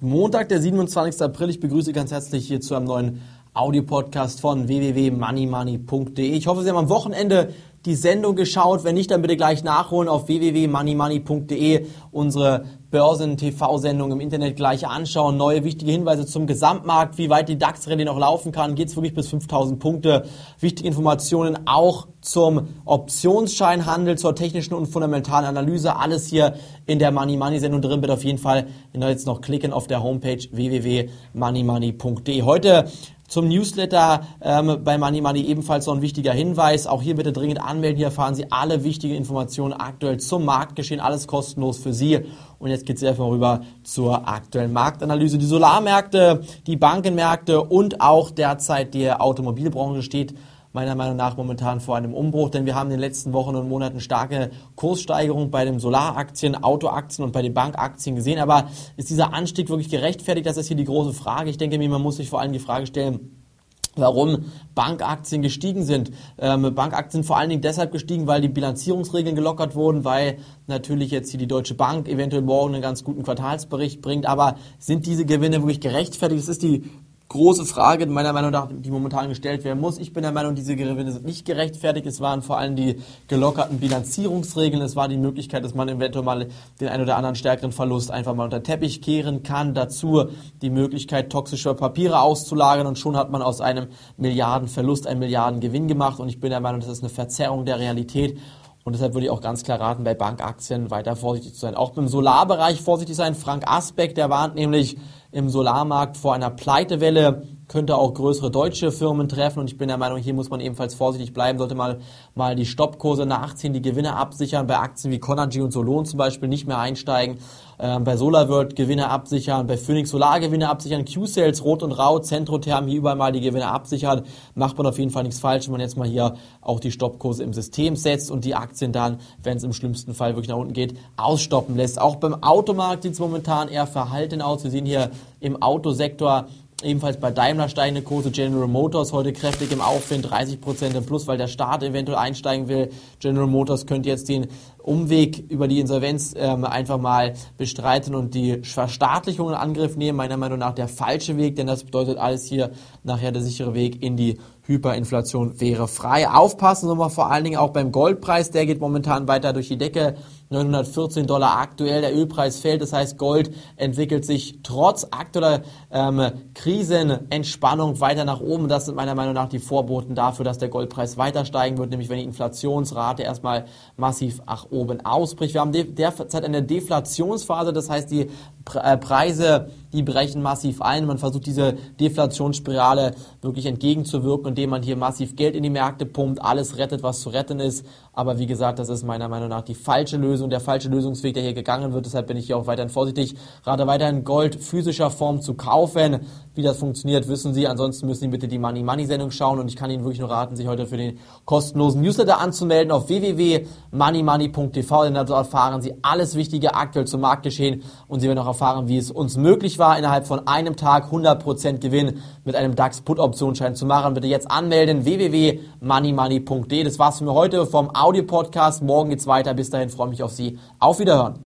Montag, der 27. April. Ich begrüße ganz herzlich hier zu einem neuen Audiopodcast von www.moneymoney.de. Ich hoffe, Sie haben am Wochenende die Sendung geschaut. Wenn nicht, dann bitte gleich nachholen auf www.moneymoney.de. Unsere Börsen-TV-Sendung im Internet gleich anschauen. Neue wichtige Hinweise zum Gesamtmarkt, wie weit die DAX-Rallye noch laufen kann. Geht es wirklich bis 5000 Punkte. Wichtige Informationen auch zum Optionsscheinhandel, zur technischen und fundamentalen Analyse. Alles hier in der Money Money Sendung drin. Bitte auf jeden Fall jetzt noch klicken auf der Homepage www.moneymoney.de. Heute zum Newsletter ähm, bei Money Money ebenfalls noch ein wichtiger Hinweis. Auch hier bitte dringend anmelden. Hier erfahren Sie alle wichtigen Informationen aktuell zum Marktgeschehen. Alles kostenlos für Sie. Und jetzt geht es einfach rüber zur aktuellen Marktanalyse. Die Solarmärkte, die Bankenmärkte und auch derzeit die Automobilbranche steht meiner Meinung nach momentan vor einem Umbruch, denn wir haben in den letzten Wochen und Monaten starke Kurssteigerung bei den Solaraktien, Autoaktien und bei den Bankaktien gesehen. Aber ist dieser Anstieg wirklich gerechtfertigt? Das ist hier die große Frage. Ich denke mir, man muss sich vor allem die Frage stellen, warum Bankaktien gestiegen sind. Ähm, Bankaktien vor allen Dingen deshalb gestiegen, weil die Bilanzierungsregeln gelockert wurden, weil natürlich jetzt hier die Deutsche Bank eventuell morgen einen ganz guten Quartalsbericht bringt. Aber sind diese Gewinne wirklich gerechtfertigt? Das ist die große Frage, meiner Meinung nach, die momentan gestellt werden muss. Ich bin der Meinung, diese Gewinne sind nicht gerechtfertigt. Es waren vor allem die gelockerten Bilanzierungsregeln. Es war die Möglichkeit, dass man eventuell mal den ein oder anderen stärkeren Verlust einfach mal unter Teppich kehren kann. Dazu die Möglichkeit, toxische Papiere auszulagern und schon hat man aus einem Milliardenverlust einen Milliardengewinn gemacht. Und ich bin der Meinung, das ist eine Verzerrung der Realität. Und deshalb würde ich auch ganz klar raten, bei Bankaktien weiter vorsichtig zu sein. Auch beim Solarbereich vorsichtig sein. Frank Asbeck, der warnt nämlich, im Solarmarkt vor einer Pleitewelle könnte auch größere deutsche Firmen treffen und ich bin der Meinung, hier muss man ebenfalls vorsichtig bleiben, sollte mal, mal die Stoppkurse nachziehen, die Gewinne absichern, bei Aktien wie Conergy und Solon zum Beispiel nicht mehr einsteigen, ähm, bei SolarWorld Gewinne absichern, bei Phoenix Solar Gewinne absichern, Q-Sales, Rot und Rau, Centrotherm hier überall mal die Gewinne absichern, macht man auf jeden Fall nichts falsch, wenn man jetzt mal hier auch die Stoppkurse im System setzt und die Aktien dann, wenn es im schlimmsten Fall wirklich nach unten geht, ausstoppen lässt. Auch beim Automarkt sieht es momentan eher verhalten aus. Wir sehen hier im Autosektor Ebenfalls bei Daimler steigende Kurse, General Motors heute kräftig im Aufwind, 30% im Plus, weil der Staat eventuell einsteigen will. General Motors könnte jetzt den Umweg über die Insolvenz ähm, einfach mal bestreiten und die Verstaatlichung in Angriff nehmen. Meiner Meinung nach der falsche Weg, denn das bedeutet alles hier nachher der sichere Weg in die Hyperinflation wäre frei. Aufpassen man vor allen Dingen auch beim Goldpreis, der geht momentan weiter durch die Decke. 914 Dollar aktuell, der Ölpreis fällt, das heißt Gold entwickelt sich trotz aktueller ähm, Krisenentspannung weiter nach oben. Das sind meiner Meinung nach die Vorboten dafür, dass der Goldpreis weiter steigen wird, nämlich wenn die Inflationsrate erstmal massiv nach oben ausbricht. Wir haben derzeit eine Deflationsphase, das heißt die äh, Preise, die brechen massiv ein. Man versucht diese Deflationsspirale wirklich entgegenzuwirken, indem man hier massiv Geld in die Märkte pumpt, alles rettet, was zu retten ist. Aber wie gesagt, das ist meiner Meinung nach die falsche Lösung, der falsche Lösungsweg, der hier gegangen wird. Deshalb bin ich hier auch weiterhin vorsichtig, gerade weiterhin Gold physischer Form zu kaufen. Wie das funktioniert, wissen Sie. Ansonsten müssen Sie bitte die Money Money Sendung schauen und ich kann Ihnen wirklich nur raten, sich heute für den kostenlosen Newsletter anzumelden auf www.moneymoney.tv, denn dort erfahren Sie alles Wichtige aktuell zum Marktgeschehen und Sie werden auch erfahren, wie es uns möglich war, innerhalb von einem Tag 100% Gewinn mit einem DAX Put Optionsschein zu machen. Bitte jetzt anmelden www.moneymoney.de. Das war's für heute vom Audio Podcast. Morgen geht's weiter. Bis dahin freue ich mich auf Sie. Auf Wiederhören.